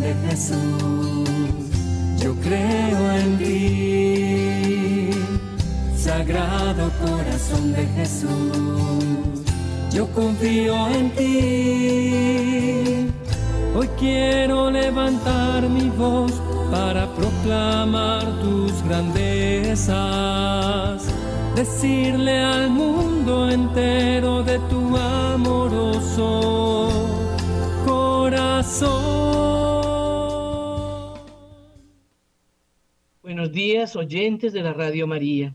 Sagrado corazón de Jesús, yo creo en ti. Sagrado corazón de Jesús, yo confío en ti. Hoy quiero levantar mi voz para proclamar tus grandezas, decirle al mundo entero de tu amoroso Días, oyentes de la Radio María.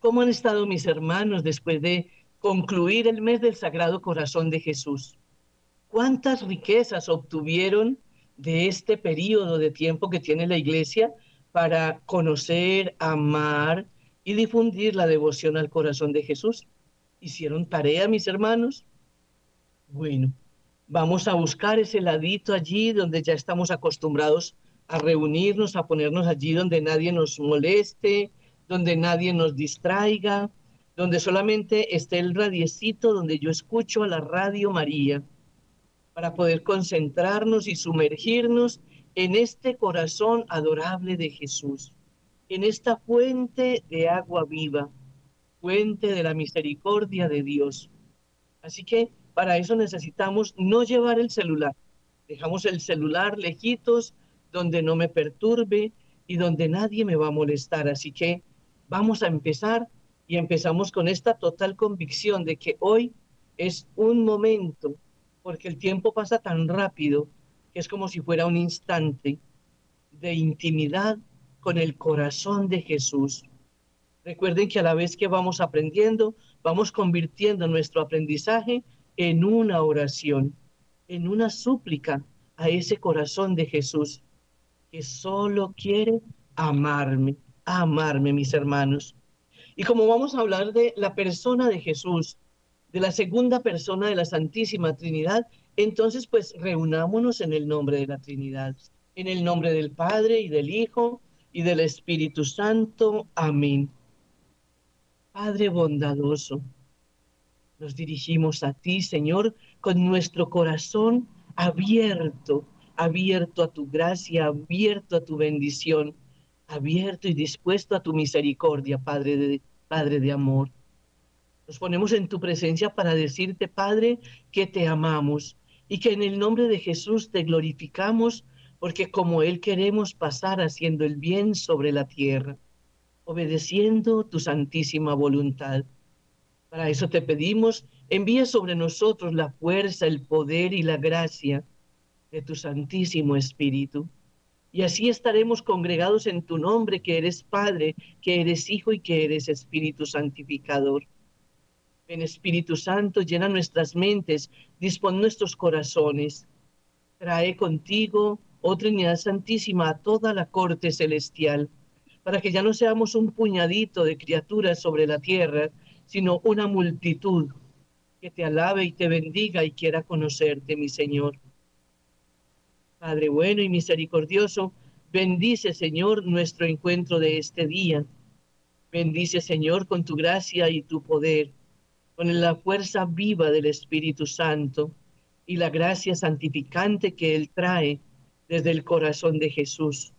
¿Cómo han estado mis hermanos después de concluir el mes del Sagrado Corazón de Jesús? ¿Cuántas riquezas obtuvieron de este periodo de tiempo que tiene la Iglesia para conocer, amar y difundir la devoción al corazón de Jesús? ¿Hicieron tarea, mis hermanos? Bueno, Vamos a buscar ese ladito allí donde ya estamos acostumbrados a reunirnos, a ponernos allí donde nadie nos moleste, donde nadie nos distraiga, donde solamente esté el radiecito donde yo escucho a la Radio María, para poder concentrarnos y sumergirnos en este corazón adorable de Jesús, en esta fuente de agua viva, fuente de la misericordia de Dios. Así que para eso necesitamos no llevar el celular. Dejamos el celular lejitos, donde no me perturbe y donde nadie me va a molestar. Así que vamos a empezar y empezamos con esta total convicción de que hoy es un momento, porque el tiempo pasa tan rápido que es como si fuera un instante de intimidad con el corazón de Jesús. Recuerden que a la vez que vamos aprendiendo, vamos convirtiendo nuestro aprendizaje en una oración, en una súplica a ese corazón de Jesús que solo quiere amarme, amarme, mis hermanos. Y como vamos a hablar de la persona de Jesús, de la segunda persona de la Santísima Trinidad, entonces pues reunámonos en el nombre de la Trinidad, en el nombre del Padre y del Hijo y del Espíritu Santo. Amén. Padre bondadoso, nos dirigimos a ti, Señor, con nuestro corazón abierto, abierto a tu gracia, abierto a tu bendición, abierto y dispuesto a tu misericordia, Padre de, Padre de amor. Nos ponemos en tu presencia para decirte, Padre, que te amamos y que en el nombre de Jesús te glorificamos porque como Él queremos pasar haciendo el bien sobre la tierra, obedeciendo tu santísima voluntad. Para eso te pedimos, envía sobre nosotros la fuerza, el poder y la gracia de tu Santísimo Espíritu. Y así estaremos congregados en tu nombre, que eres Padre, que eres Hijo y que eres Espíritu Santificador. Ven Espíritu Santo, llena nuestras mentes, dispon nuestros corazones. Trae contigo, oh Trinidad Santísima, a toda la corte celestial, para que ya no seamos un puñadito de criaturas sobre la tierra, sino una multitud que te alabe y te bendiga y quiera conocerte, mi Señor. Padre bueno y misericordioso, bendice, Señor, nuestro encuentro de este día. Bendice, Señor, con tu gracia y tu poder, con la fuerza viva del Espíritu Santo y la gracia santificante que Él trae desde el corazón de Jesús,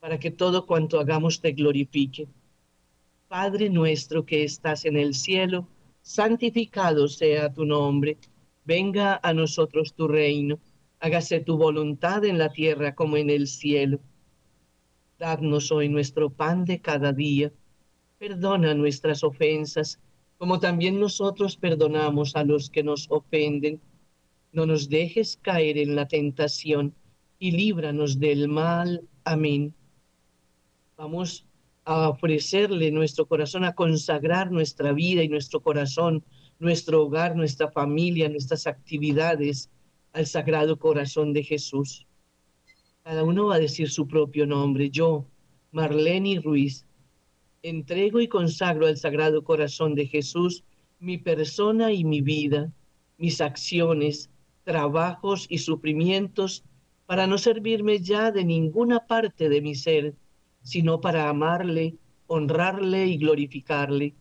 para que todo cuanto hagamos te glorifique. Padre nuestro que estás en el cielo, santificado sea tu nombre, venga a nosotros tu reino, hágase tu voluntad en la tierra como en el cielo. Dadnos hoy nuestro pan de cada día, perdona nuestras ofensas, como también nosotros perdonamos a los que nos ofenden. No nos dejes caer en la tentación y líbranos del mal. Amén. Vamos a ofrecerle nuestro corazón, a consagrar nuestra vida y nuestro corazón, nuestro hogar, nuestra familia, nuestras actividades al Sagrado Corazón de Jesús. Cada uno va a decir su propio nombre. Yo, Marlene Ruiz, entrego y consagro al Sagrado Corazón de Jesús mi persona y mi vida, mis acciones, trabajos y sufrimientos para no servirme ya de ninguna parte de mi ser sino para amarle, honrarle y glorificarle.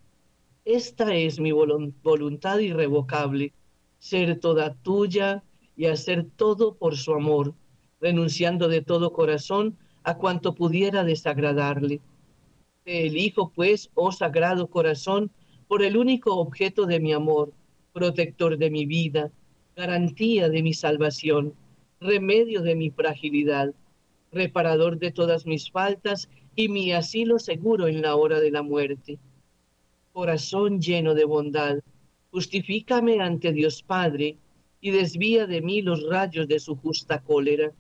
Esta es mi voluntad irrevocable, ser toda tuya y hacer todo por su amor, renunciando de todo corazón a cuanto pudiera desagradarle. Te elijo, pues, oh sagrado corazón, por el único objeto de mi amor, protector de mi vida, garantía de mi salvación, remedio de mi fragilidad, reparador de todas mis faltas y mi asilo seguro en la hora de la muerte. Corazón lleno de bondad, justifícame ante Dios Padre y desvía de mí los rayos de su justa cólera.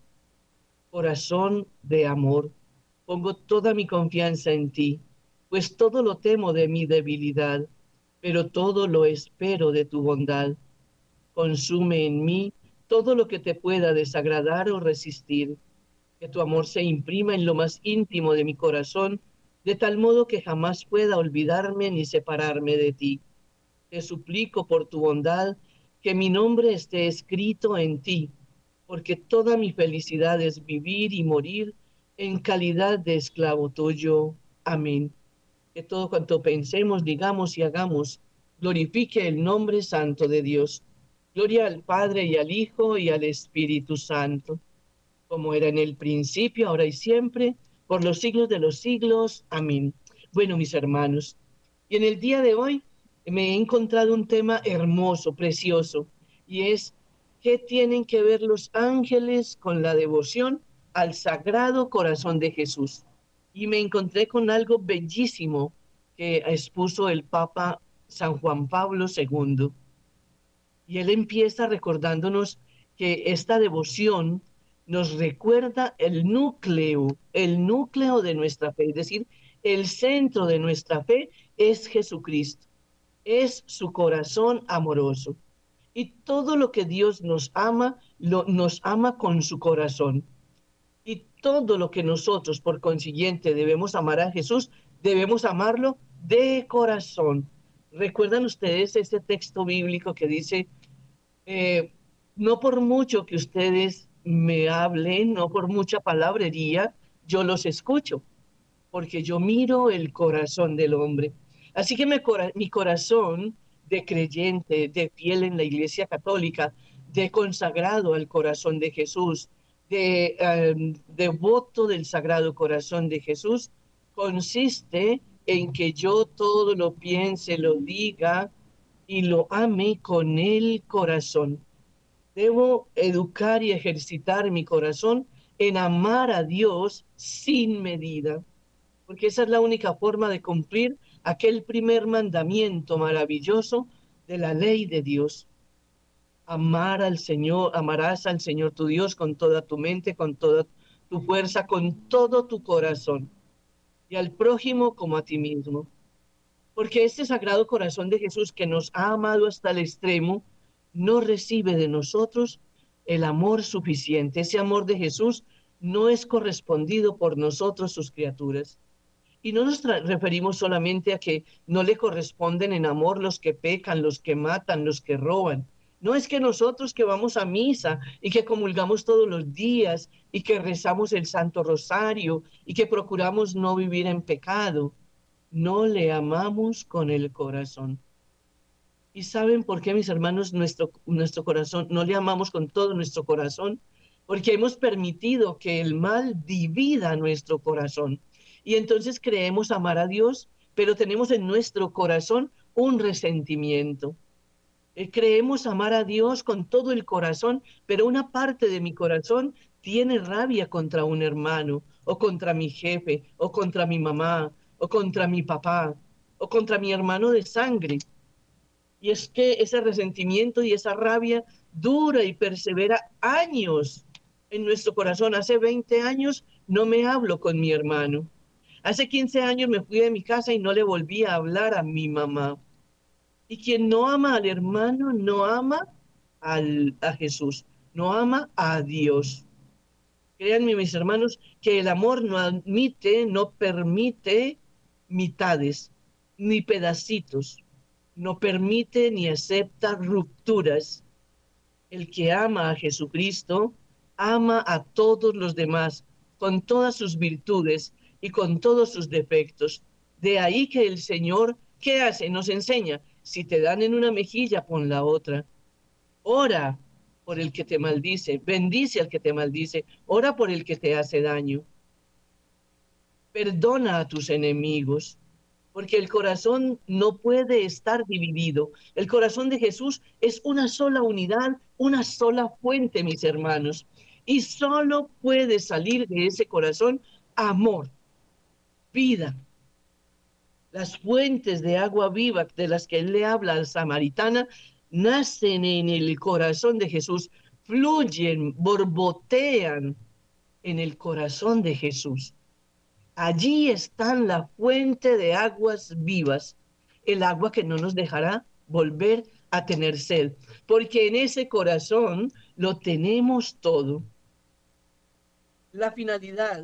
Corazón de amor, pongo toda mi confianza en ti, pues todo lo temo de mi debilidad, pero todo lo espero de tu bondad. Consume en mí todo lo que te pueda desagradar o resistir que tu amor se imprima en lo más íntimo de mi corazón, de tal modo que jamás pueda olvidarme ni separarme de ti. Te suplico por tu bondad que mi nombre esté escrito en ti, porque toda mi felicidad es vivir y morir en calidad de esclavo tuyo. Amén. Que todo cuanto pensemos, digamos y hagamos glorifique el nombre santo de Dios. Gloria al Padre y al Hijo y al Espíritu Santo como era en el principio, ahora y siempre, por los siglos de los siglos. Amén. Bueno, mis hermanos, y en el día de hoy me he encontrado un tema hermoso, precioso, y es qué tienen que ver los ángeles con la devoción al Sagrado Corazón de Jesús. Y me encontré con algo bellísimo que expuso el Papa San Juan Pablo II. Y él empieza recordándonos que esta devoción nos recuerda el núcleo, el núcleo de nuestra fe, es decir, el centro de nuestra fe es Jesucristo, es su corazón amoroso. Y todo lo que Dios nos ama, lo, nos ama con su corazón. Y todo lo que nosotros, por consiguiente, debemos amar a Jesús, debemos amarlo de corazón. ¿Recuerdan ustedes ese texto bíblico que dice, eh, no por mucho que ustedes me hablen, no por mucha palabrería, yo los escucho, porque yo miro el corazón del hombre. Así que mi, corazón de creyente, de fiel en la Iglesia Católica, de consagrado al corazón de Jesús, de em, devoto del Sagrado Corazón de Jesús, consiste en que yo todo lo piense, lo diga y lo ame con el corazón. Debo educar y ejercitar mi corazón en amar a Dios sin medida, porque esa es la única forma de cumplir aquel primer mandamiento maravilloso de la ley de Dios. Amar al Señor, amarás al Señor tu Dios con toda tu mente, con toda tu fuerza, con todo tu corazón, y al prójimo como a ti mismo. Porque este sagrado corazón de Jesús que nos ha amado hasta el extremo, no recibe de nosotros el amor suficiente. Ese amor de Jesús no es correspondido por nosotros, sus criaturas. Y no nos referimos solamente a que no le corresponden en amor los que pecan, los que matan, los que roban. No es que nosotros que vamos a misa y que comulgamos todos los días y que rezamos el Santo Rosario y que procuramos no vivir en pecado, no le amamos con el corazón. ¿Y saben por qué, mis hermanos, nuestro, nuestro corazón, no le amamos con todo nuestro corazón? Porque hemos permitido que el mal divida nuestro corazón. Y entonces creemos amar a Dios, pero tenemos en nuestro corazón un resentimiento. Eh, creemos amar a Dios con todo el corazón, pero una parte de mi corazón tiene rabia contra un hermano, o contra mi jefe, o contra mi mamá, o contra mi papá, o contra mi hermano de sangre. Y es que ese resentimiento y esa rabia dura y persevera años en nuestro corazón. Hace 20 años no me hablo con mi hermano. Hace 15 años me fui de mi casa y no le volví a hablar a mi mamá. Y quien no ama al hermano no ama a Jesús, no ama a Dios. Créanme, mis hermanos, que el amor no admite, no permite mitades ni pedacitos no permite ni acepta rupturas. El que ama a Jesucristo ama a todos los demás con todas sus virtudes y con todos sus defectos. De ahí que el Señor, ¿qué hace? Nos enseña, si te dan en una mejilla, pon la otra. Ora por el que te maldice, bendice al que te maldice, ora por el que te hace daño. Perdona a tus enemigos, porque el corazón no puede estar dividido. El corazón de Jesús es una sola unidad, una sola fuente, mis hermanos. Y solo puede salir de ese corazón amor, vida. Las fuentes de agua viva de las que él le habla al samaritana nacen en el corazón de Jesús, fluyen, borbotean en el corazón de Jesús. Allí está la fuente de aguas vivas, el agua que no nos dejará volver a tener sed, porque en ese corazón lo tenemos todo. La finalidad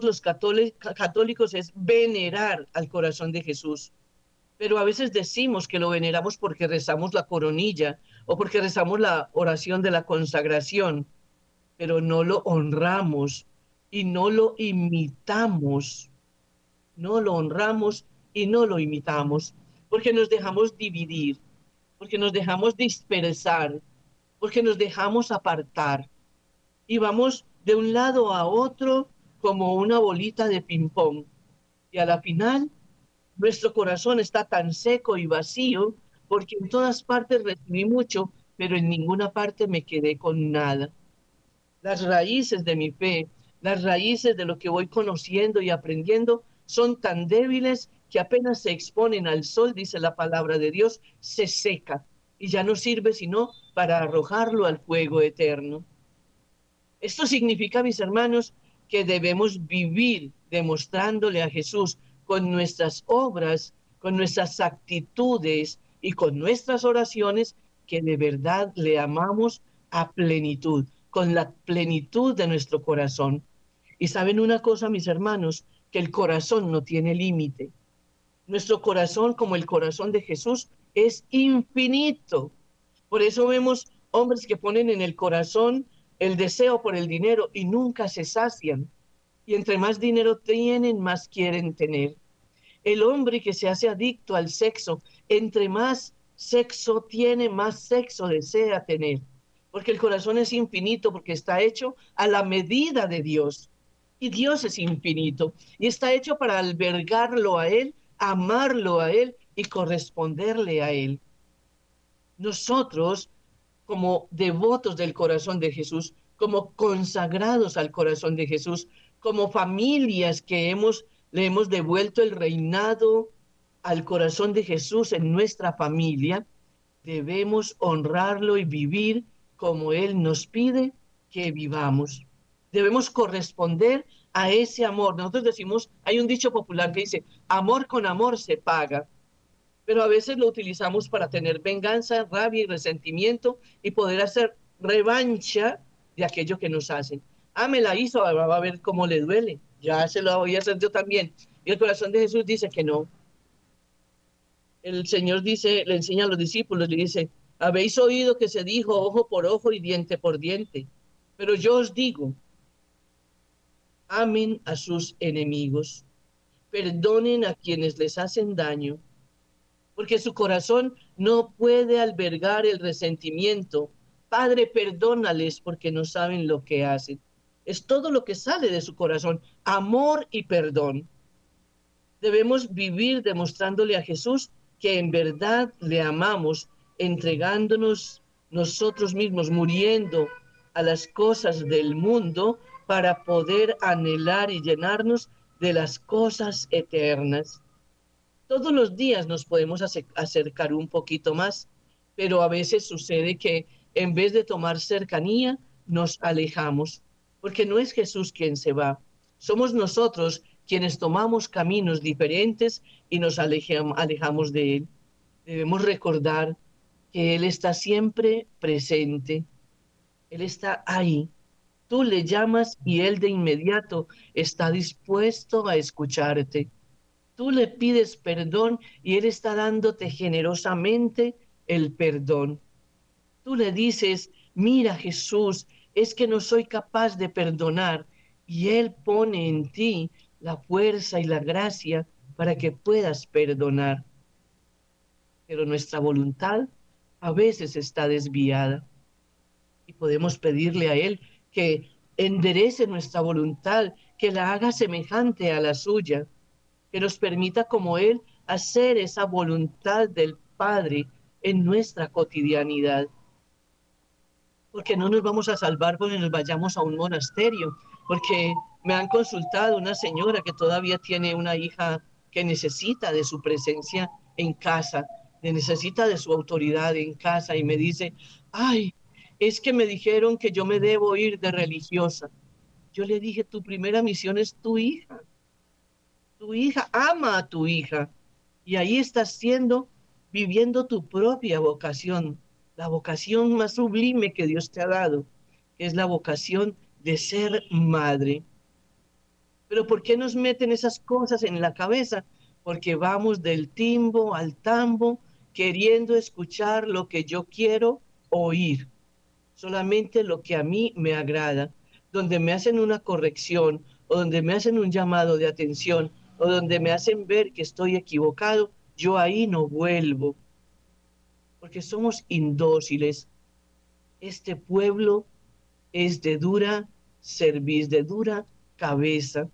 tenemos los católicos es venerar al corazón de Jesús. Pero a veces decimos que lo veneramos porque rezamos la coronilla o porque rezamos la oración de la consagración, pero no lo honramos y no lo imitamos. No lo honramos y no lo imitamos, porque nos dejamos dividir, porque nos dejamos dispersar, porque nos dejamos apartar y vamos de un lado a otro como una bolita de ping-pong. Y a la final, nuestro corazón está tan seco y vacío porque en todas partes recibí mucho, pero en ninguna parte me quedé con nada. Las raíces de mi fe las raíces de lo que voy conociendo y aprendiendo son tan débiles que apenas se exponen al sol, dice la palabra de Dios, se seca y ya no sirve sino para arrojarlo al fuego eterno. Esto significa, mis hermanos, que debemos vivir demostrándole a Jesús con nuestras obras, con nuestras actitudes y con nuestras oraciones que de verdad le amamos a plenitud, con la plenitud de nuestro corazón. Y saben una cosa, mis hermanos, que el corazón no tiene límite. Nuestro corazón, como el corazón de Jesús, es infinito. Por eso vemos hombres que ponen en el corazón el deseo por el dinero y nunca se sacian. Y entre más dinero tienen, más quieren tener. El hombre que se hace adicto al sexo, entre más sexo tiene, más sexo desea tener porque el corazón es infinito, porque está hecho a la medida de Dios. Y Dios es infinito y está hecho para albergarlo a Él, amarlo a Él y corresponderle a Él. Nosotros, como devotos del corazón de Jesús, como consagrados al corazón de Jesús, como familias que hemos, le hemos devuelto el reinado al corazón de Jesús en nuestra familia, debemos honrarlo y vivir como Él nos pide que vivamos. Debemos corresponder a ese amor. Nosotros decimos, hay un dicho popular que dice, amor con amor se paga, pero a veces lo utilizamos para tener venganza, rabia y resentimiento y poder hacer revancha de aquello que nos hacen. Ah, me la hizo, va a ver cómo le duele. Ya se lo voy a hacer yo también. Y el corazón de Jesús dice que no. El Señor dice, le enseña a los discípulos, le dice, habéis oído que se dijo ojo por ojo y diente por diente, pero yo os digo, amen a sus enemigos, perdonen a quienes les hacen daño, porque su corazón no puede albergar el resentimiento. Padre, perdónales porque no saben lo que hacen. Es todo lo que sale de su corazón, amor y perdón. Debemos vivir demostrándole a Jesús que en verdad le amamos entregándonos nosotros mismos, muriendo a las cosas del mundo para poder anhelar y llenarnos de las cosas eternas. Todos los días nos podemos acercar un poquito más, pero a veces sucede que en vez de tomar cercanía, nos alejamos, porque no es Jesús quien se va, somos nosotros quienes tomamos caminos diferentes y nos alejamos de Él. Debemos recordar que Él está siempre presente. Él está ahí. Tú le llamas y Él de inmediato está dispuesto a escucharte. Tú le pides perdón y Él está dándote generosamente el perdón. Tú le dices, mira Jesús, es que no soy capaz de perdonar y Él pone en ti la fuerza y la gracia para que puedas perdonar. Pero nuestra voluntad a veces está desviada. Y podemos pedirle a Él que enderece nuestra voluntad, que la haga semejante a la suya, que nos permita como Él hacer esa voluntad del Padre en nuestra cotidianidad. Porque no nos vamos a salvar cuando nos vayamos a un monasterio, porque me han consultado una señora que todavía tiene una hija que necesita de su presencia en casa, necesita de su autoridad en casa y me dice, ay, es que me dijeron que yo me debo ir de religiosa. Yo le dije, tu primera misión es tu hija. Tu hija ama a tu hija. Y ahí estás siendo, viviendo tu propia vocación, la vocación más sublime que Dios te ha dado, que es la vocación de ser madre. Pero ¿por qué nos meten esas cosas en la cabeza? Porque vamos del timbo al tambo queriendo escuchar lo que yo quiero oír, solamente lo que a mí me agrada, donde me hacen una corrección o donde me hacen un llamado de atención o donde me hacen ver que estoy equivocado, yo ahí no vuelvo, porque somos indóciles. Este pueblo es de dura serviz, de dura cabeza.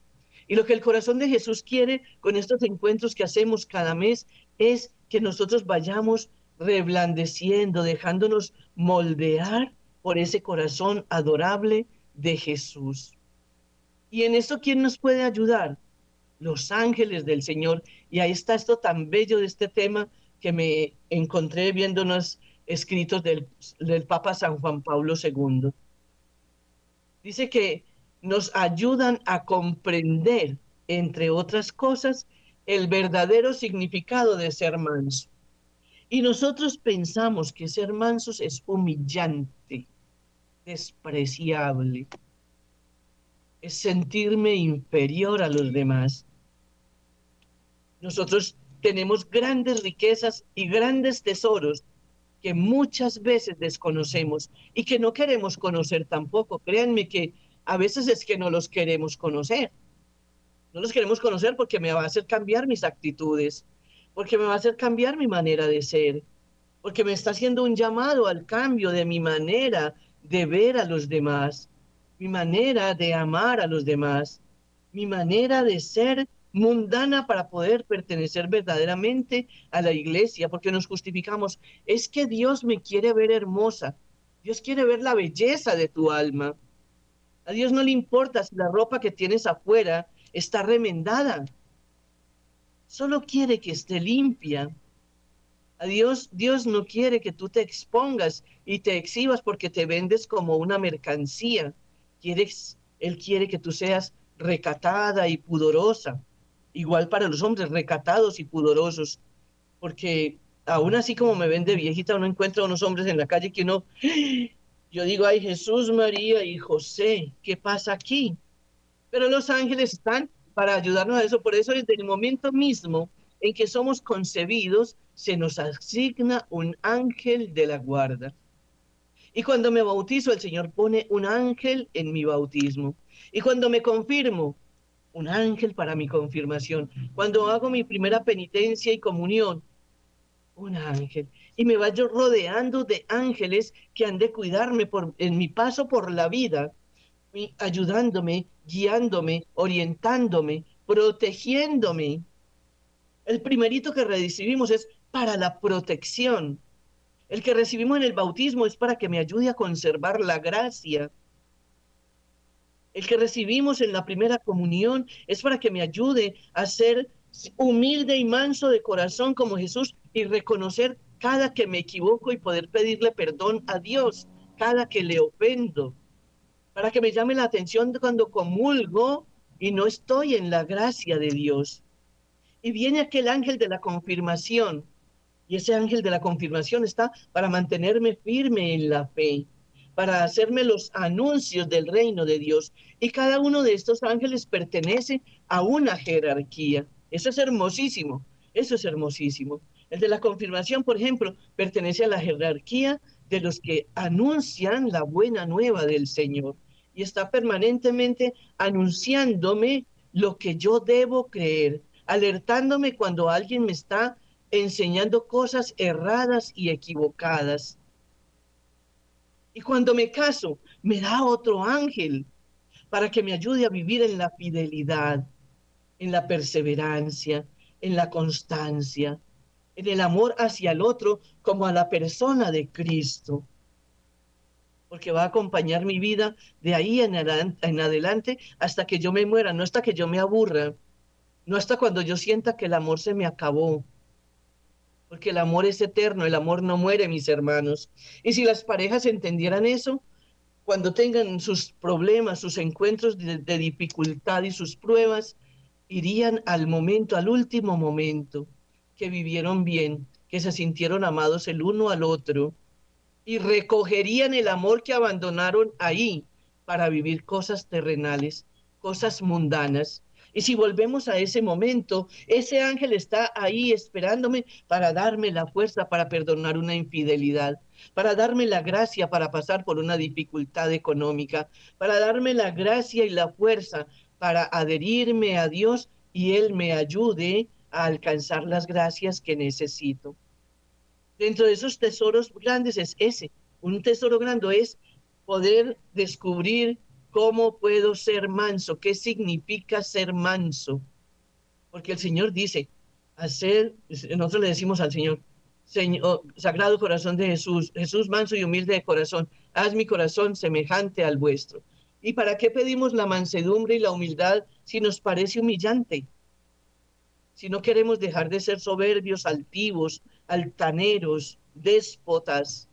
Y lo que el corazón de Jesús quiere con estos encuentros que hacemos cada mes es que nosotros vayamos reblandeciendo, dejándonos moldear por ese corazón adorable de Jesús. Y en eso, ¿quién nos puede ayudar? Los ángeles del Señor. Y ahí está esto tan bello de este tema que me encontré viendo unos escritos del, del Papa San Juan Pablo II. Dice que nos ayudan a comprender, entre otras cosas, el verdadero significado de ser manso. Y nosotros pensamos que ser mansos es humillante, despreciable, es sentirme inferior a los demás. Nosotros tenemos grandes riquezas y grandes tesoros que muchas veces desconocemos y que no queremos conocer tampoco. Créanme que a veces es que no los queremos conocer. No los queremos conocer porque me va a hacer cambiar mis actitudes, porque me va a hacer cambiar mi manera de ser, porque me está haciendo un llamado al cambio de mi manera de ver a los demás, mi manera de amar a los demás, mi manera de ser mundana para poder pertenecer verdaderamente a la iglesia, porque nos justificamos, es que Dios me quiere ver hermosa, Dios quiere ver la belleza de tu alma. A Dios no le importa si la ropa que tienes afuera está remendada. Solo quiere que esté limpia. A Dios, Dios no quiere que tú te expongas y te exhibas porque te vendes como una mercancía. Quieres, él quiere que tú seas recatada y pudorosa. Igual para los hombres, recatados y pudorosos. Porque aún así como me vende viejita, uno encuentra a unos hombres en la calle que uno yo digo, ay Jesús, María y José, ¿qué pasa aquí? Pero los ángeles están para ayudarnos a eso. Por eso desde el momento mismo en que somos concebidos, se nos asigna un ángel de la guarda. Y cuando me bautizo, el Señor pone un ángel en mi bautismo. Y cuando me confirmo, un ángel para mi confirmación. Cuando hago mi primera penitencia y comunión, un ángel y me vaya rodeando de ángeles que han de cuidarme por, en mi paso por la vida, ayudándome, guiándome, orientándome, protegiéndome. El primerito que recibimos es para la protección. El que recibimos en el bautismo es para que me ayude a conservar la gracia. El que recibimos en la primera comunión es para que me ayude a ser humilde y manso de corazón como Jesús y reconocer cada que me equivoco y poder pedirle perdón a Dios, cada que le ofendo, para que me llame la atención cuando comulgo y no estoy en la gracia de Dios. Y viene aquel ángel de la confirmación, y ese ángel de la confirmación está para mantenerme firme en la fe, para hacerme los anuncios del reino de Dios. Y cada uno de estos ángeles pertenece a una jerarquía. Eso es hermosísimo, eso es hermosísimo. El de la confirmación, por ejemplo, pertenece a la jerarquía de los que anuncian la buena nueva del Señor y está permanentemente anunciándome lo que yo debo creer, alertándome cuando alguien me está enseñando cosas erradas y equivocadas. Y cuando me caso, me da otro ángel para que me ayude a vivir en la fidelidad, en la perseverancia, en la constancia, en el amor hacia el otro como a la persona de Cristo. Porque va a acompañar mi vida de ahí en adelante hasta que yo me muera, no hasta que yo me aburra, no hasta cuando yo sienta que el amor se me acabó. Porque el amor es eterno, el amor no muere, mis hermanos. Y si las parejas entendieran eso, cuando tengan sus problemas, sus encuentros de, dificultad y sus pruebas, irían al momento, al último momento, que vivieron bien, que se sintieron amados el uno al otro, y recogerían el amor que abandonaron ahí para vivir cosas terrenales, cosas mundanas, y si volvemos a ese momento, ese ángel está ahí esperándome para darme la fuerza para perdonar una infidelidad, para darme la gracia para pasar por una dificultad económica, para darme la gracia y la fuerza para adherirme a Dios y Él me ayude a alcanzar las gracias que necesito. Dentro de esos tesoros grandes es ese. Un tesoro grande es poder descubrir ¿Cómo puedo ser manso? ¿Qué significa ser manso? Porque el Señor dice, hacer, nosotros le decimos al Señor, Señor, Sagrado Corazón de Jesús, Jesús manso y humilde de corazón, haz mi corazón semejante al vuestro. ¿Y para qué pedimos la mansedumbre y la humildad si nos parece humillante? Si no queremos dejar de ser soberbios, altivos, altaneros, déspotas,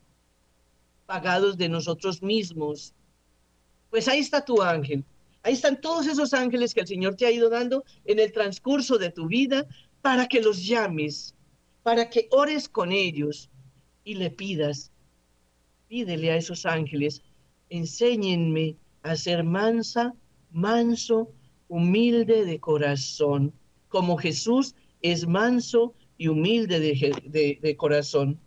pagados de nosotros mismos, pues ahí está tu ángel. Ahí están todos esos ángeles que el Señor te ha ido dando en el transcurso de tu vida para que los llames, para que ores con ellos y le pidas. Pídele a esos ángeles, enséñenme a ser mansa, manso, humilde de corazón, como Jesús es manso y humilde de, de corazón.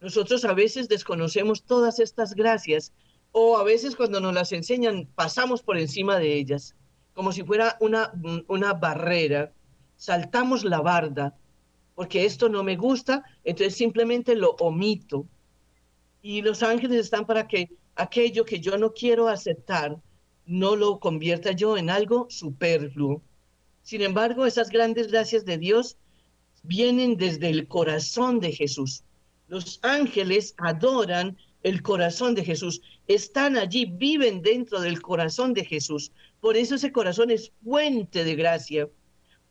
Nosotros a veces desconocemos todas estas gracias o a veces cuando nos las enseñan pasamos por encima de ellas, como si fuera una, una barrera, saltamos la barda, porque esto no me gusta, entonces simplemente lo omito. Y los ángeles están para que aquello que yo no quiero aceptar, no lo convierta yo en algo superfluo. Sin embargo, esas grandes gracias de Dios vienen desde el corazón de Jesús. Los ángeles adoran el corazón de Jesús. Están allí, viven dentro del corazón de Jesús. Por eso ese corazón es fuente de gracia,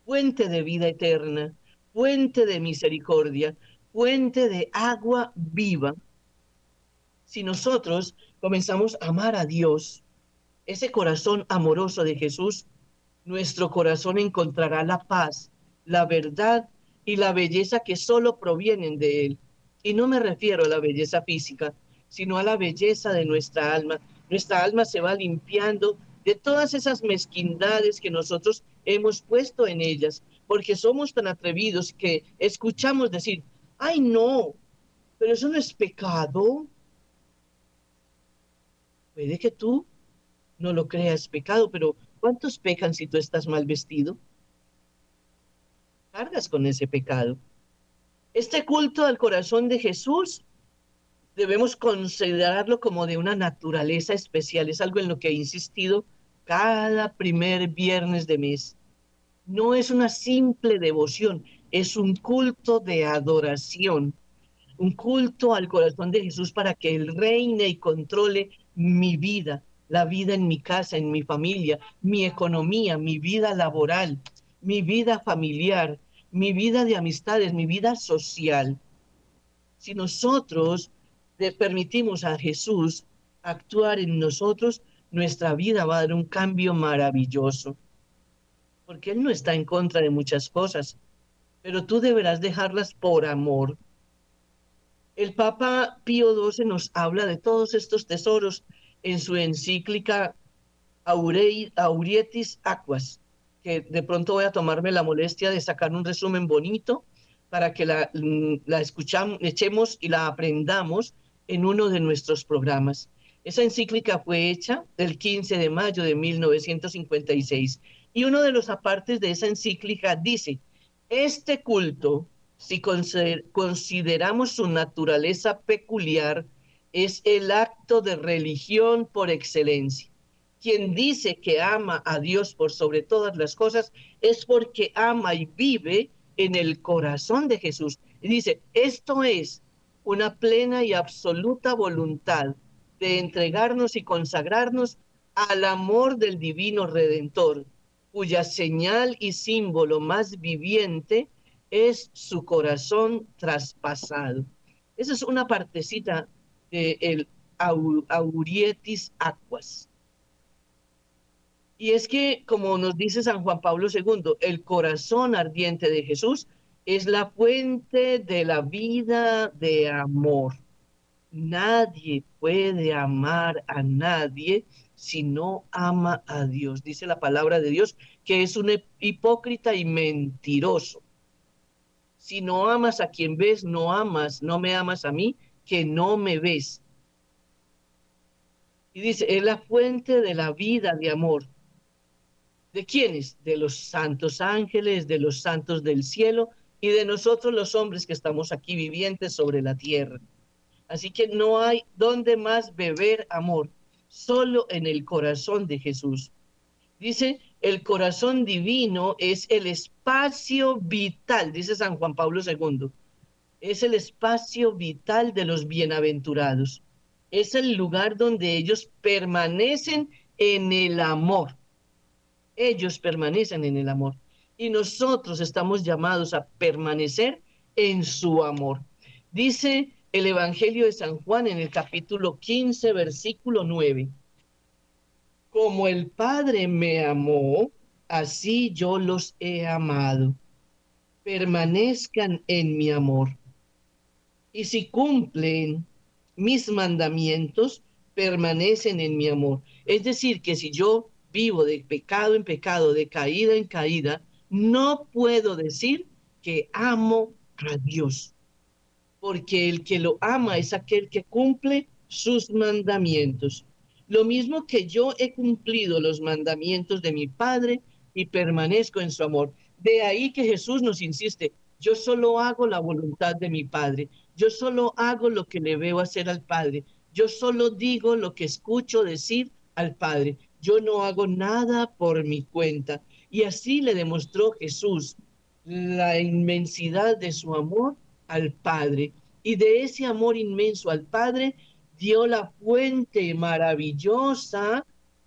fuente de vida eterna, fuente de misericordia, fuente de agua viva. Si nosotros comenzamos a amar a Dios, ese corazón amoroso de Jesús, nuestro corazón encontrará la paz, la verdad y la belleza que solo provienen de Él. Y no me refiero a la belleza física, sino a la belleza de nuestra alma. Nuestra alma se va limpiando de todas esas mezquindades que nosotros hemos puesto en ellas, porque somos tan atrevidos que escuchamos decir, ay no, pero eso no es pecado. Puede que tú no lo creas pecado, pero ¿cuántos pecan si tú estás mal vestido? Cargas con ese pecado. Este culto al corazón de Jesús debemos considerarlo como de una naturaleza especial. Es algo en lo que he insistido cada primer viernes de mes. No es una simple devoción, es un culto de adoración, un culto al corazón de Jesús para que Él reine y controle mi vida, la vida en mi casa, en mi familia, mi economía, mi vida laboral, mi vida familiar, mi vida de amistades, mi vida social. Si nosotros permitimos a Jesús actuar en nosotros, nuestra vida va a dar un cambio maravilloso. Porque Él no está en contra de muchas cosas, pero tú deberás dejarlas por amor. El Papa Pío XII nos habla de todos estos tesoros en su encíclica Aurietis Aquas, que de pronto voy a tomarme la molestia de sacar un resumen bonito para que la, la escuchamos, echemos y la aprendamos en uno de nuestros programas. Esa encíclica fue hecha el 15 de mayo de 1956 y uno de los apartes de esa encíclica dice, este culto, si consideramos su naturaleza peculiar, es el acto de religión por excelencia. Quien dice que ama a Dios por sobre todas las cosas es porque ama y vive en el corazón de Jesús. Y dice, esto es una plena y absoluta voluntad de entregarnos y consagrarnos al amor del divino redentor, cuya señal y símbolo más viviente es su corazón traspasado. Esa es una partecita del Aurietis Aquas. Y es que, como nos dice San Juan Pablo II, el corazón ardiente de Jesús es la fuente de la vida de amor. Nadie puede amar a nadie si no ama a Dios. Dice la palabra de Dios que es un hipócrita y mentiroso. Si no amas a quien ves, no amas, no me amas a mí, que no me ves. Y dice, es la fuente de la vida de amor. ¿De quiénes? De los santos ángeles, de los santos del cielo y de nosotros los hombres que estamos aquí vivientes sobre la tierra. Así que no hay donde más beber amor, solo en el corazón de Jesús. Dice, el corazón divino es el espacio vital, dice San Juan Pablo II, es el espacio vital de los bienaventurados. Es el lugar donde ellos permanecen en el amor ellos permanecen en el amor y nosotros estamos llamados a permanecer en su amor. Dice el Evangelio de San Juan en el capítulo 15, versículo 9. Como el Padre me amó, así yo los he amado. Permanezcan en mi amor. Y si cumplen mis mandamientos, permanecen en mi amor. Es decir, que si yo vivo de pecado en pecado, de caída en caída, no puedo decir que amo a Dios, porque el que lo ama es aquel que cumple sus mandamientos. Lo mismo que yo he cumplido los mandamientos de mi Padre y permanezco en su amor. De ahí que Jesús nos insiste, yo solo hago la voluntad de mi Padre, yo solo hago lo que le veo hacer al Padre, yo solo digo lo que escucho decir al Padre yo no hago nada por mi cuenta. Y así le demostró Jesús la inmensidad de su amor al Padre. Y de ese amor inmenso al Padre dio la fuente maravillosa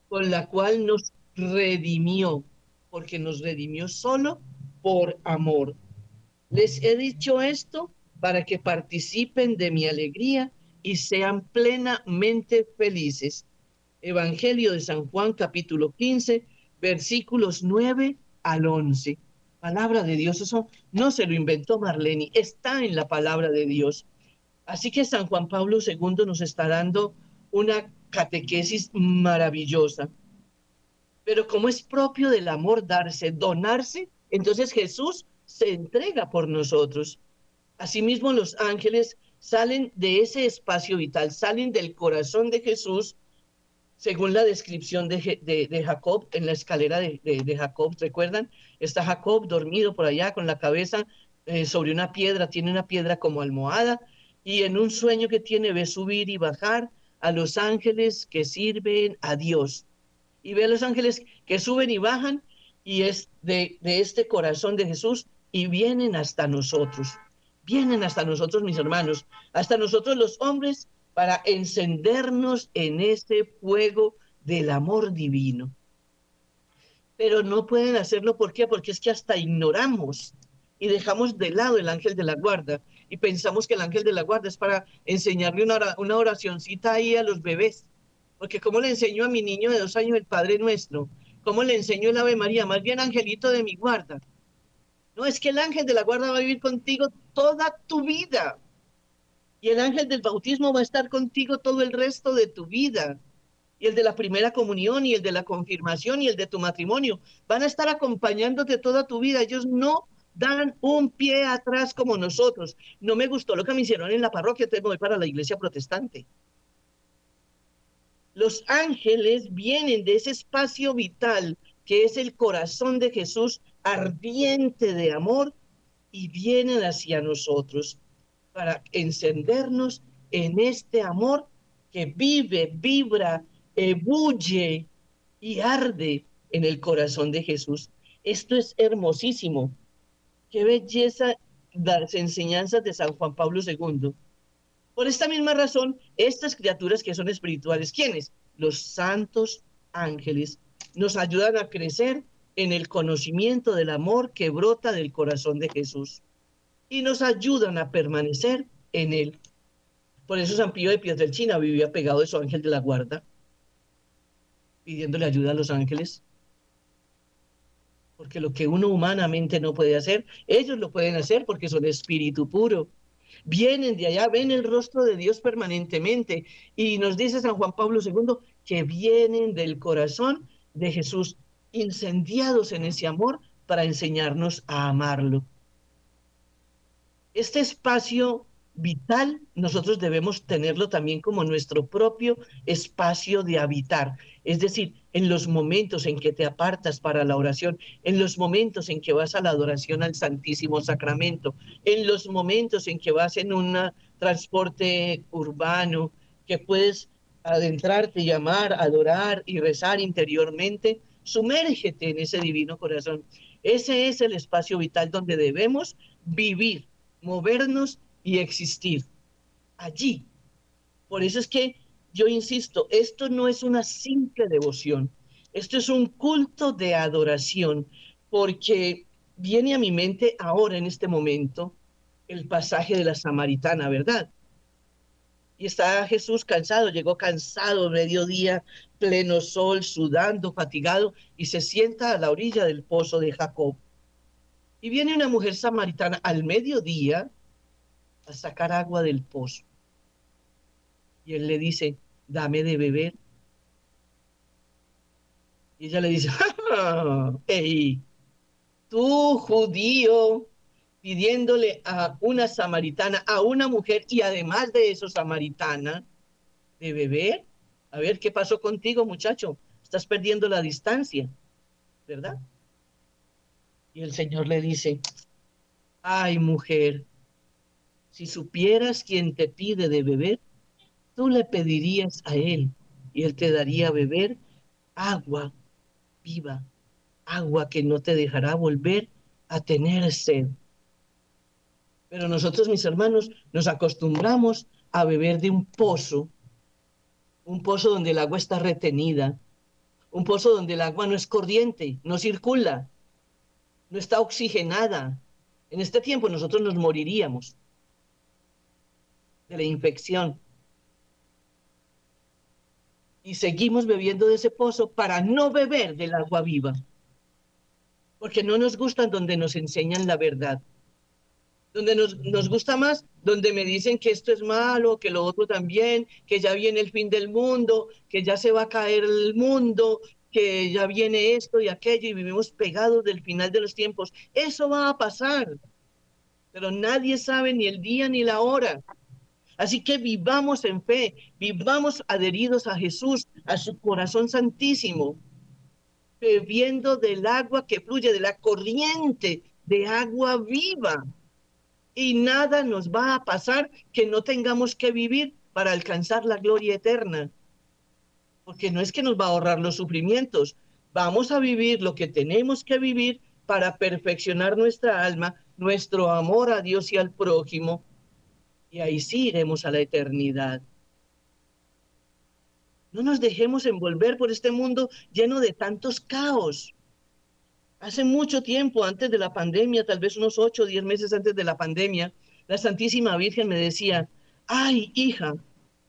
con la cual nos redimió, porque nos redimió solo por amor. Les he dicho esto para que participen de mi alegría y sean plenamente felices. Evangelio de San Juan capítulo 15, versículos 9 al 11. Palabra de Dios, eso no se lo inventó Marlene, está en la palabra de Dios. Así que San Juan Pablo II nos está dando una catequesis maravillosa. Pero como es propio del amor darse, donarse, entonces Jesús se entrega por nosotros. Asimismo, los ángeles salen de ese espacio vital, salen del corazón de Jesús según la descripción de, Jacob en la escalera de, Jacob, ¿recuerdan? Está Jacob dormido por allá con la cabeza eh, sobre una piedra, tiene una piedra como almohada y en un sueño que tiene ve subir y bajar a los ángeles que sirven a Dios. Y ve a los ángeles que suben y bajan y es de, de este corazón de Jesús y vienen hasta nosotros. Vienen hasta nosotros, mis hermanos, hasta nosotros los hombres para encendernos en ese fuego del amor divino. Pero no pueden hacerlo, ¿por qué? Porque es que hasta ignoramos y dejamos de lado el ángel de la guarda y pensamos que el ángel de la guarda es para enseñarle una, una oracioncita ahí a los bebés. Porque ¿cómo le enseño a mi niño de dos años el Padre Nuestro? ¿Cómo le enseño el Ave María? Más bien angelito de mi guarda. No, es que el ángel de la guarda va a vivir contigo toda tu vida. Y el ángel del bautismo va a estar contigo todo el resto de tu vida. Y el de la primera comunión y el de la confirmación y el de tu matrimonio. Van a estar acompañándote toda tu vida. Ellos no dan un pie atrás como nosotros. No me gustó lo que me hicieron en la parroquia, entonces voy para la iglesia protestante. Los ángeles vienen de ese espacio vital que es el corazón de Jesús, ardiente de amor, y vienen hacia nosotros para encendernos en este amor que vive, vibra, ebulle y arde en el corazón de Jesús. Esto es hermosísimo. Qué belleza las enseñanzas de San Juan Pablo II. Por esta misma razón, estas criaturas que son espirituales, ¿quiénes? Los santos ángeles, nos ayudan a crecer en el conocimiento del amor que brota del corazón de Jesús y nos ayudan a permanecer en él. Por eso San Pío de China vivía pegado de su ángel de la guarda, pidiéndole ayuda a los ángeles. Porque lo que uno humanamente no puede hacer, ellos lo pueden hacer porque son espíritu puro. Vienen de allá, ven el rostro de Dios permanentemente. Y nos dice San Juan Pablo II que vienen del corazón de Jesús, incendiados en ese amor para enseñarnos a amarlo. Este espacio vital nosotros debemos tenerlo también como nuestro propio espacio de habitar. Es decir, en los momentos en que te apartas para la oración, en los momentos en que vas a la adoración al Santísimo Sacramento, en los momentos en que vas en un transporte urbano, que puedes adentrarte, llamar, adorar y rezar interiormente, sumérgete en ese divino corazón. Ese es el espacio vital donde debemos vivir, movernos y existir. Allí. Por eso es que yo insisto, esto no es una simple devoción, esto es un culto de adoración, porque viene a mi mente ahora, en este momento, el pasaje de la samaritana, ¿verdad? Y está Jesús cansado, llegó cansado, mediodía, pleno sol, sudando, fatigado, y se sienta a la orilla del pozo de Jacob. Y viene una mujer samaritana al mediodía a sacar agua del pozo. Y él le dice, dame de beber. Y ella le dice, hey, tú judío, pidiéndole a una samaritana, a una mujer y además de eso samaritana, de beber. A ver, ¿qué pasó contigo, muchacho? Estás perdiendo la distancia, ¿verdad? Y el Señor le dice, ay mujer, si supieras quién te pide de beber, tú le pedirías a Él y Él te daría a beber agua viva, agua que no te dejará volver a tener sed. Pero nosotros, mis hermanos, nos acostumbramos a beber de un pozo, un pozo donde el agua está retenida, un pozo donde el agua no es corriente, no circula, no está oxigenada. En este tiempo nosotros nos moriríamos de la infección. Y seguimos bebiendo de ese pozo para no beber del agua viva, porque no nos gustan donde nos enseñan la verdad donde nos, nos gusta más, donde me dicen que esto es malo, que lo otro también, que ya viene el fin del mundo, que ya se va a caer el mundo, que ya viene esto y aquello y vivimos pegados del final de los tiempos. Eso va a pasar, pero nadie sabe ni el día ni la hora. Así que vivamos en fe, vivamos adheridos a Jesús, a su corazón santísimo, bebiendo del agua que fluye, de la corriente de agua viva y nada nos va a pasar que no tengamos que vivir para alcanzar la gloria eterna. Porque no es que nos va a ahorrar los sufrimientos, vamos a vivir lo que tenemos que vivir para perfeccionar nuestra alma, nuestro amor a Dios y al prójimo, y ahí sí iremos a la eternidad. No nos dejemos envolver por este mundo lleno de tantos caos. Hace mucho tiempo, antes de la pandemia, tal vez unos ocho o diez meses antes de la pandemia, la Santísima Virgen me decía, ay, hija,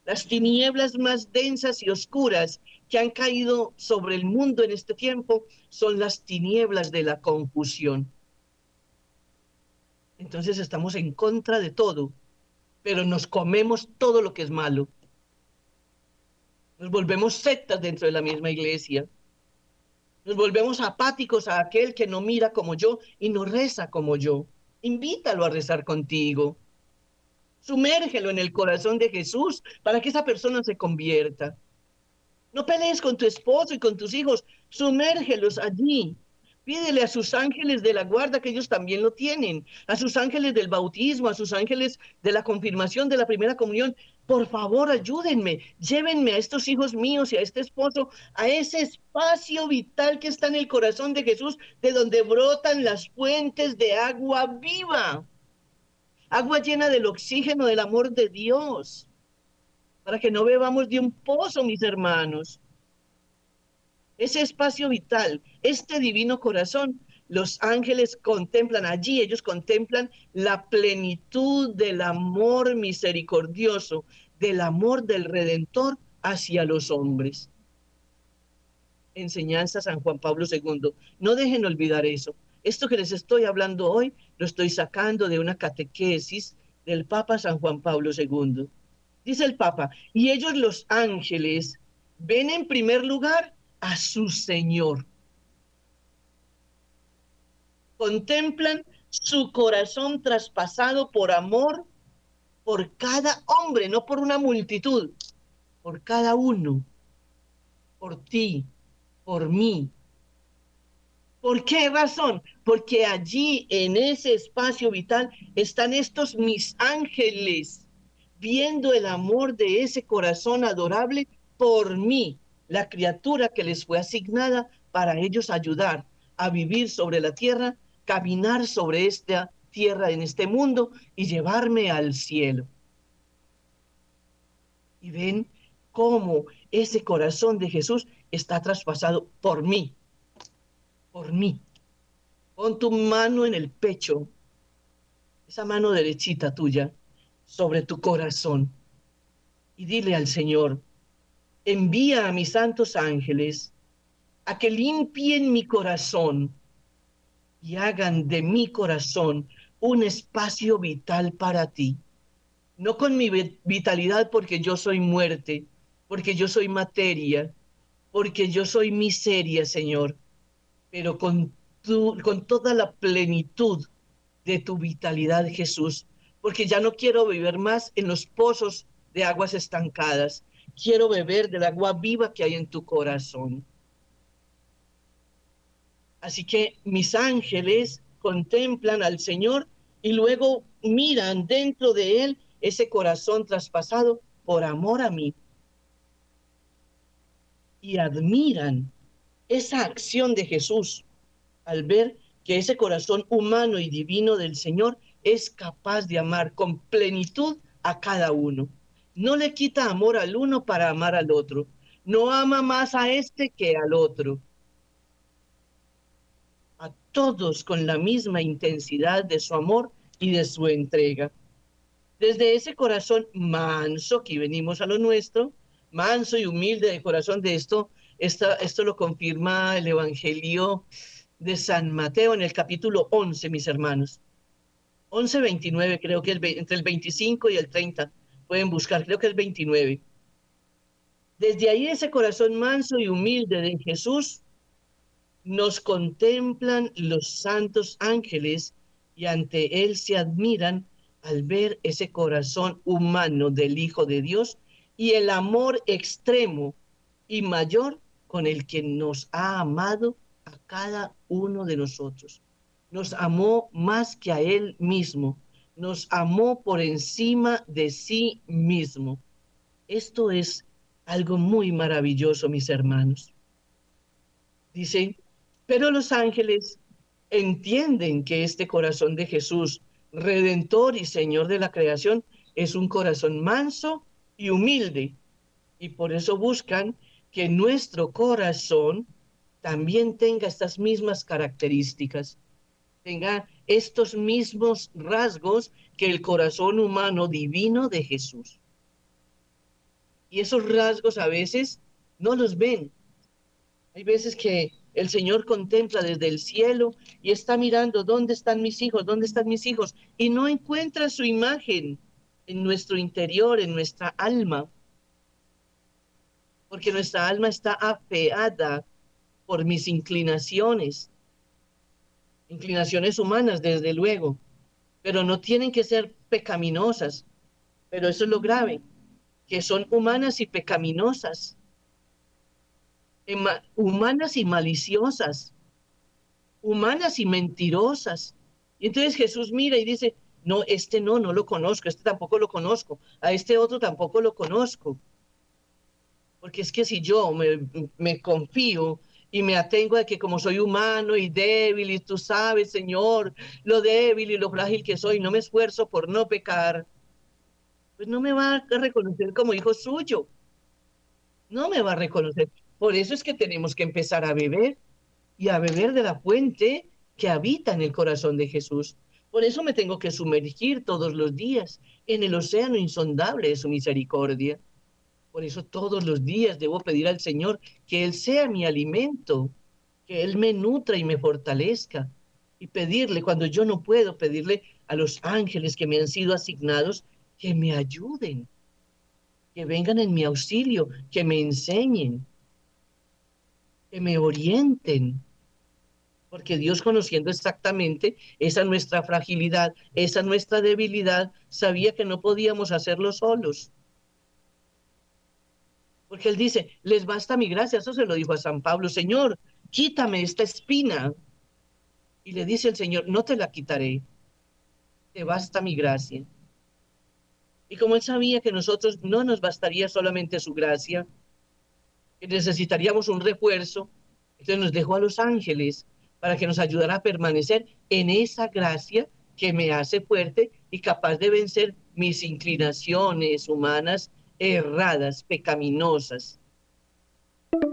las tinieblas más densas y oscuras que han caído sobre el mundo en este tiempo son las tinieblas de la confusión. Entonces estamos en contra de todo, pero nos comemos todo lo que es malo. Nos volvemos sectas dentro de la misma iglesia. Nos volvemos apáticos a aquel que no mira como yo y no reza como yo. Invítalo a rezar contigo. Sumérgelo en el corazón de Jesús para que esa persona se convierta. No pelees con tu esposo y con tus hijos, sumérgelos allí Pídele a sus ángeles de la guarda, que ellos también lo tienen, a sus ángeles del bautismo, a sus ángeles de la confirmación de la primera comunión. Por favor, ayúdenme, llévenme a estos hijos míos y a este esposo a ese espacio vital que está en el corazón de Jesús, de donde brotan las fuentes de agua viva, agua llena del oxígeno del amor de Dios, para que no bebamos de un pozo, mis hermanos ese espacio vital, este divino corazón, los ángeles contemplan allí, ellos contemplan la plenitud del amor misericordioso, del amor del Redentor hacia los hombres. Enseñanza San Juan Pablo II. No dejen olvidar eso. Esto que les estoy hablando hoy lo estoy sacando de una catequesis del Papa San Juan Pablo II. Dice el Papa, y ellos los ángeles ven en primer lugar a su Señor. Contemplan su corazón traspasado por amor por cada hombre, no por una multitud, por cada uno, por ti, por mí. ¿Por qué razón? Porque allí en ese espacio vital están estos mis ángeles viendo el amor de ese corazón adorable por mí, la criatura que les fue asignada para ellos ayudar a vivir sobre la tierra, caminar sobre esta tierra en este mundo y llevarme al cielo. Y ven cómo ese corazón de Jesús está traspasado por mí, por mí. Pon tu mano en el pecho, esa mano derechita tuya, sobre tu corazón y dile al Señor, envía a mis santos ángeles a que limpien mi corazón y hagan de mi corazón un espacio vital para ti. No con mi vitalidad porque yo soy muerte, porque yo soy materia, porque yo soy miseria, Señor, pero con, con toda la plenitud de tu vitalidad, Jesús, porque ya no quiero vivir más en los pozos de aguas estancadas, quiero beber del agua viva que hay en tu corazón. Así que mis ángeles contemplan al Señor y luego miran dentro de él ese corazón traspasado por amor a mí. Y admiran esa acción de Jesús al ver que ese corazón humano y divino del Señor es capaz de amar con plenitud a cada uno no le quita amor al uno para amar al otro. No ama más a este que al otro. A todos con la misma intensidad de su amor y de su entrega. Desde ese corazón manso, aquí venimos a lo nuestro, manso y humilde de corazón de esto, esto lo confirma el Evangelio de San Mateo en el capítulo 11, mis hermanos. 11, 29, creo que entre el 25 y el 30 pueden buscar, creo que es 29. Desde ahí ese corazón manso y humilde de Jesús nos contemplan los santos ángeles y ante él se admiran al ver ese corazón humano del Hijo de Dios y el amor extremo y mayor con el que nos ha amado a cada uno de nosotros. Nos amó más que a Él mismo nos amó por encima de sí mismo. Esto es algo muy maravilloso, mis hermanos. Dice, pero los ángeles entienden que este corazón de Jesús, redentor y Señor de la creación, es un corazón manso y humilde. Y por eso buscan que nuestro corazón también tenga estas mismas características, tenga estos mismos rasgos que el corazón humano divino de Jesús. Y esos rasgos a veces no los ven. Hay veces que el Señor contempla desde el cielo y está mirando dónde están mis hijos, dónde están mis hijos, y no encuentra su imagen en nuestro interior, en nuestra alma, porque nuestra alma está afeada por mis inclinaciones, inclinaciones humanas, desde luego, pero no tienen que ser pecaminosas. Pero eso es lo grave, que son humanas y pecaminosas, humanas y maliciosas. humanas y mentirosas. Y entonces Jesús mira y dice, no, este no, no lo conozco, este tampoco lo conozco, a este otro tampoco lo conozco. Porque es que si yo me, me confío y me atengo a que como soy humano y débil y tú sabes, Señor, lo débil y lo frágil que soy, no me esfuerzo por no pecar, pues no me va a reconocer como hijo suyo. No me va a reconocer. Por eso es que tenemos que empezar a beber y a beber de la fuente que habita en el corazón de Jesús. Por eso me tengo que sumergir todos los días en el océano insondable de su misericordia. Por eso todos los días debo pedir al Señor que Él sea mi alimento, que Él me nutra y me fortalezca. Y pedirle, cuando yo no puedo, pedirle a los ángeles que me han sido asignados que me ayuden, que vengan en mi auxilio, que me enseñen, que me orienten. Porque Dios conociendo exactamente esa nuestra fragilidad, esa nuestra debilidad, sabía que no podíamos hacerlo solos. Porque Él dice, les basta mi gracia, eso se lo dijo a San Pablo, Señor, quítame esta espina. Y le dice el Señor, no te la quitaré, te basta mi gracia. Y como él sabía que nosotros no nos bastaría solamente su gracia, que necesitaríamos un refuerzo, entonces nos dejó a los ángeles para que nos ayudara a permanecer en esa gracia que me hace fuerte y capaz de vencer mis inclinaciones humanas erradas, pecaminosas.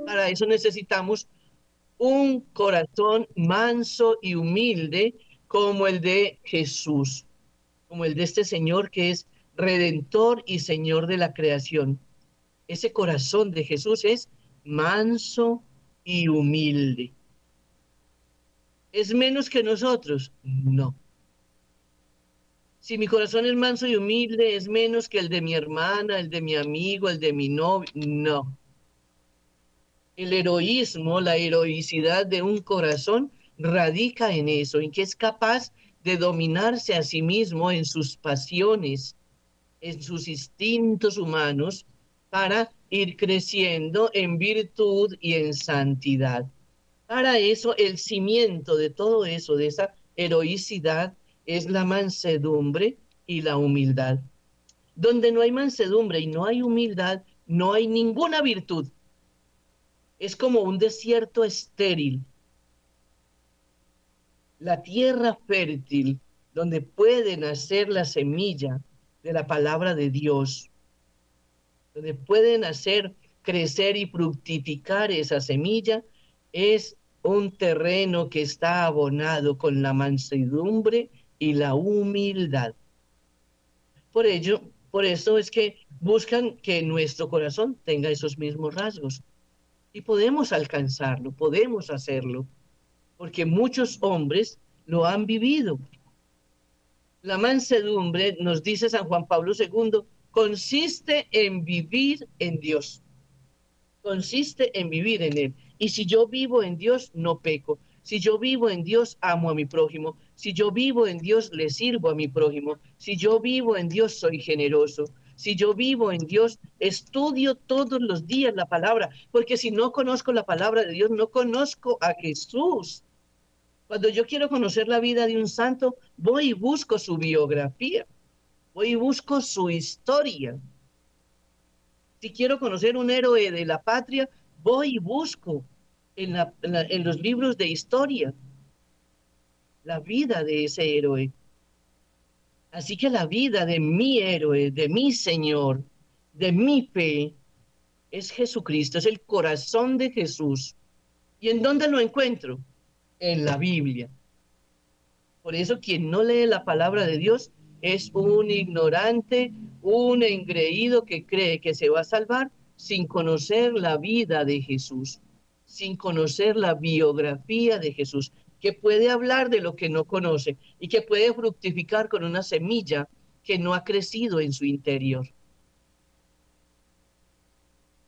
Para eso necesitamos un corazón manso y humilde como el de Jesús, como el de este Señor que es redentor y señor de la creación. Ese corazón de Jesús es manso y humilde. ¿Es menos que nosotros? No. Si mi corazón es manso y humilde, ¿es menos que el de mi hermana, el de mi amigo, el de mi novio? No. El heroísmo, la heroicidad de un corazón radica en eso, en que es capaz de dominarse a sí mismo en sus pasiones, en sus instintos humanos para ir creciendo en virtud y en santidad. Para eso, el cimiento de todo eso, de esa heroicidad, es la mansedumbre y la humildad. Donde no hay mansedumbre y no hay humildad, no hay ninguna virtud. Es como un desierto estéril. La tierra fértil donde puede nacer la semilla de la palabra de Dios, donde pueden hacer crecer y fructificar esa semilla, es un terreno que está abonado con la mansedumbre y la humildad. Por ello, por eso es que buscan que nuestro corazón tenga esos mismos rasgos. Y podemos alcanzarlo, podemos hacerlo, porque muchos hombres lo han vivido. La mansedumbre, nos dice San Juan Pablo II, consiste en vivir en Dios. Consiste en vivir en Él. Y si yo vivo en Dios, no peco. Si yo vivo en Dios, amo a mi prójimo. Si yo vivo en Dios, le sirvo a mi prójimo. Si yo vivo en Dios, soy generoso. Si yo vivo en Dios, estudio todos los días la palabra, porque si no conozco la palabra de Dios, no conozco a Jesús. Cuando yo quiero conocer la vida de un santo, voy y busco su biografía, voy y busco su historia. Si quiero conocer un héroe de la patria, voy y busco en, en los libros de historia la vida de ese héroe. Así que la vida de mi héroe, de mi Señor, de mi fe, es Jesucristo, es el corazón de Jesús. ¿Y en dónde lo encuentro? en la Biblia. Por eso quien no lee la palabra de Dios es un ignorante, un engreído que cree que se va a salvar sin conocer la vida de Jesús, sin conocer la biografía de Jesús, que puede hablar de lo que no conoce y que puede fructificar con una semilla que no ha crecido en su interior.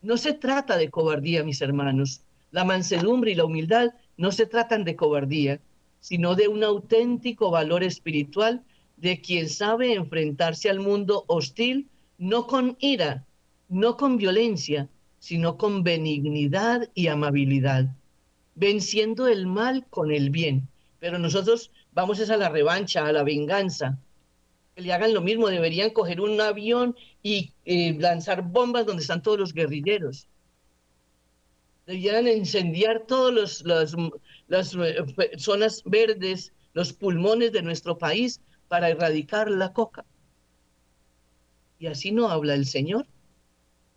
No se trata de cobardía, mis hermanos. La mansedumbre y la humildad no se tratan de cobardía, sino de un auténtico valor espiritual de quien sabe enfrentarse al mundo hostil no con ira, no con violencia, sino con benignidad y amabilidad, venciendo el mal con el bien, Pero nosotros vamos a la revancha, a la venganza. Que le hagan lo mismo, deberían coger un avión y eh, lanzar bombas donde están todos los guerrilleros. Deberían incendiar todas las eh, zonas verdes, los pulmones de nuestro país para erradicar la coca. Y así no habla el Señor.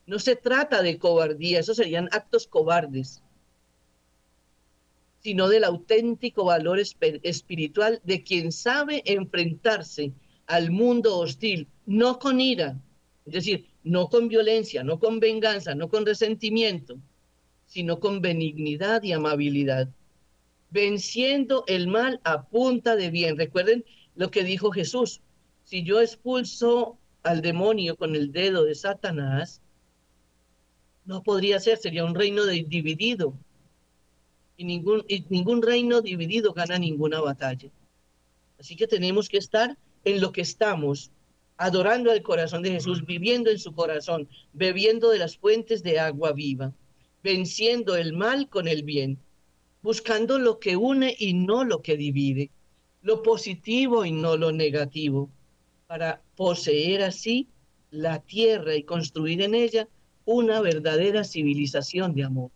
No se trata de cobardía, esos serían actos cobardes, sino del auténtico valor espiritual de quien sabe enfrentarse al mundo hostil, no con ira, es decir, no con violencia, no con venganza, no con resentimiento, sino con benignidad y amabilidad, venciendo el mal a punta de bien. Recuerden lo que dijo Jesús, si yo expulso al demonio con el dedo de Satanás, no podría ser, sería un reino dividido. Y ningún, y ningún reino dividido gana ninguna batalla. Así que tenemos que estar en lo que estamos, adorando al corazón de Jesús, viviendo en su corazón, bebiendo de las fuentes de agua viva, venciendo el mal con el bien, buscando lo que une y no lo que divide, lo positivo y no lo negativo, para poseer así la tierra y construir en ella una verdadera civilización de amor,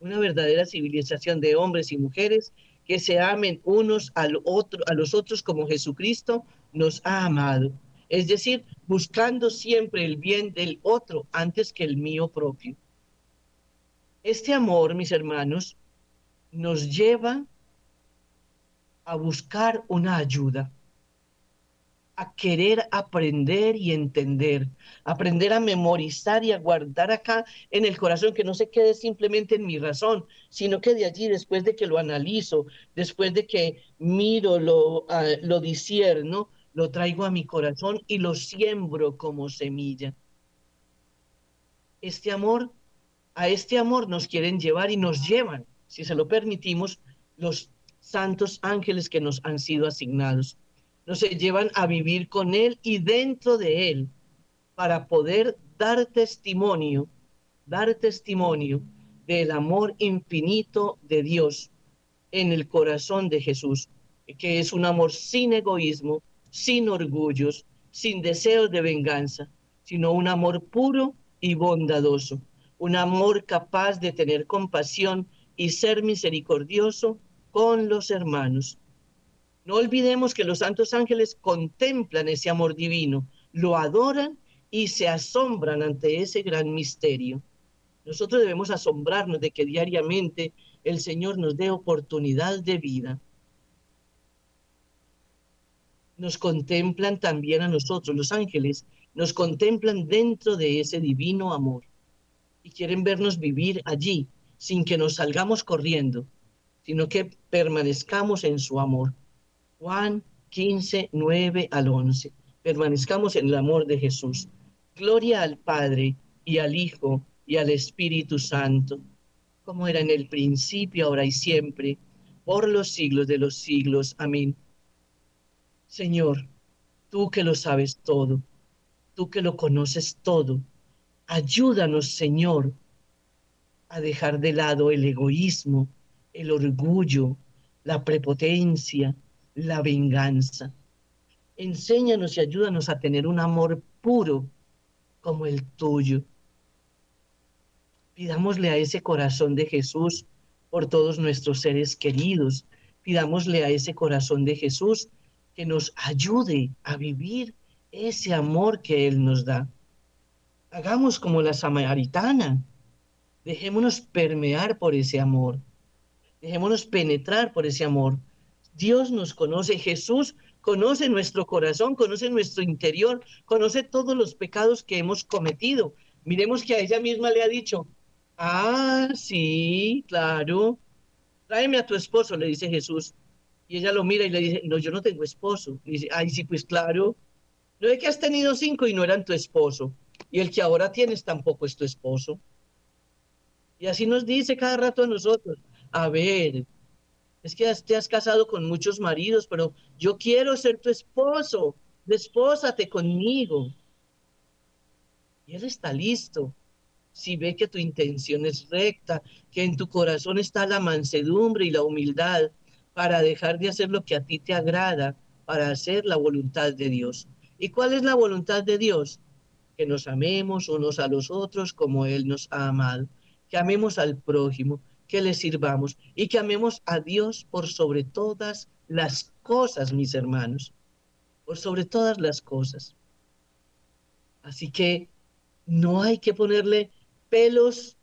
una verdadera civilización de hombres y mujeres que se amen unos al otro, a los otros como Jesucristo nos ha amado. Es decir, buscando siempre el bien del otro antes que el mío propio. Este amor, mis hermanos, nos lleva a buscar una ayuda a querer aprender y entender, aprender a memorizar y a guardar acá en el corazón, que no se quede simplemente en mi razón, sino que de allí, después de que lo analizo, después de que miro, lo, uh, lo disierno, lo traigo a mi corazón y lo siembro como semilla. Este amor, a este amor nos quieren llevar y nos llevan, si se lo permitimos, los santos ángeles que nos han sido asignados nos llevan a vivir con Él y dentro de Él para poder dar testimonio, dar testimonio del amor infinito de Dios en el corazón de Jesús, que es un amor sin egoísmo, sin orgullos, sin deseos de venganza, sino un amor puro y bondadoso, un amor capaz de tener compasión y ser misericordioso con los hermanos. No olvidemos que los santos ángeles contemplan ese amor divino, lo adoran y se asombran ante ese gran misterio. Nosotros debemos asombrarnos de que diariamente el Señor nos dé oportunidad de vida. Nos contemplan también a nosotros, los ángeles, nos contemplan dentro de ese divino amor y quieren vernos vivir allí sin que nos salgamos corriendo, sino que permanezcamos en su amor. Juan 15, 9 al 11. Permanezcamos en el amor de Jesús. Gloria al Padre y al Hijo y al Espíritu Santo, como era en el principio, ahora y siempre, por los siglos de los siglos. Amén. Señor, tú que lo sabes todo, tú que lo conoces todo, ayúdanos, Señor, a dejar de lado el egoísmo, el orgullo, la prepotencia, la venganza. Enséñanos y ayúdanos a tener un amor puro como el tuyo. Pidámosle a ese corazón de Jesús por todos nuestros seres queridos. Pidámosle a ese corazón de Jesús que nos ayude a vivir ese amor que Él nos da. Hagamos como la samaritana. Dejémonos permear por ese amor. Dejémonos penetrar por ese amor. Dios nos conoce, Jesús conoce nuestro corazón, conoce nuestro interior, conoce todos los pecados que hemos cometido. Miremos que a ella misma le ha dicho, ah, sí, claro, tráeme a tu esposo, le dice Jesús. Y ella lo mira y le dice, no, yo no tengo esposo. Y dice, ay, sí, pues claro. No es que has tenido cinco y no eran tu esposo. Y el que ahora tienes tampoco es tu esposo. Y así nos dice cada rato a nosotros, a ver, es que te has casado con muchos maridos, pero yo quiero ser tu esposo, despósate conmigo. Y él está listo. Si ve que tu intención es recta, que en tu corazón está la mansedumbre y la humildad, para dejar de hacer lo que a ti te agrada, para hacer la voluntad de Dios. ¿Y cuál es la voluntad de Dios? Que nos amemos unos a los otros como Él nos ha amado, que amemos al prójimo, que le sirvamos y que amemos a Dios por sobre todas las cosas, mis hermanos, por sobre todas las cosas. Así que no hay que ponerle pelos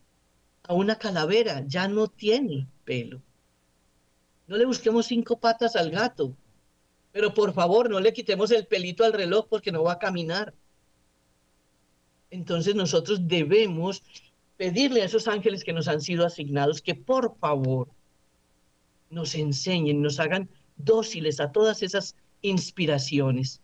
a una calavera, ya no tiene pelo. No le busquemos cinco patas al gato, pero por favor no le quitemos el pelito al reloj porque no va a caminar. Entonces nosotros debemos pedirle a esos ángeles que nos han sido asignados que por favor nos enseñen, nos hagan dóciles a todas esas inspiraciones,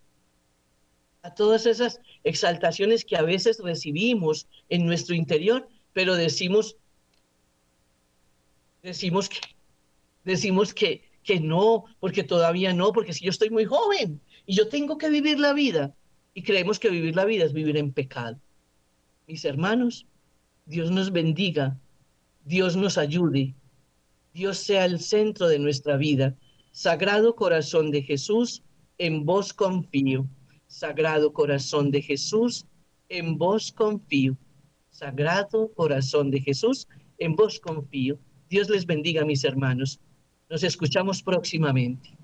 a todas esas exaltaciones que a veces recibimos en nuestro interior, pero decimos, decimos que, decimos que, que no, porque todavía no, porque si yo estoy muy joven y yo tengo que vivir la vida, y creemos que vivir la vida es vivir en pecado. Mis hermanos, Dios nos bendiga, Dios nos ayude, Dios sea el centro de nuestra vida. Sagrado corazón de Jesús, en vos confío. Sagrado corazón de Jesús, en vos confío. Sagrado corazón de Jesús, en vos confío. Dios les bendiga, mis hermanos. Nos escuchamos próximamente.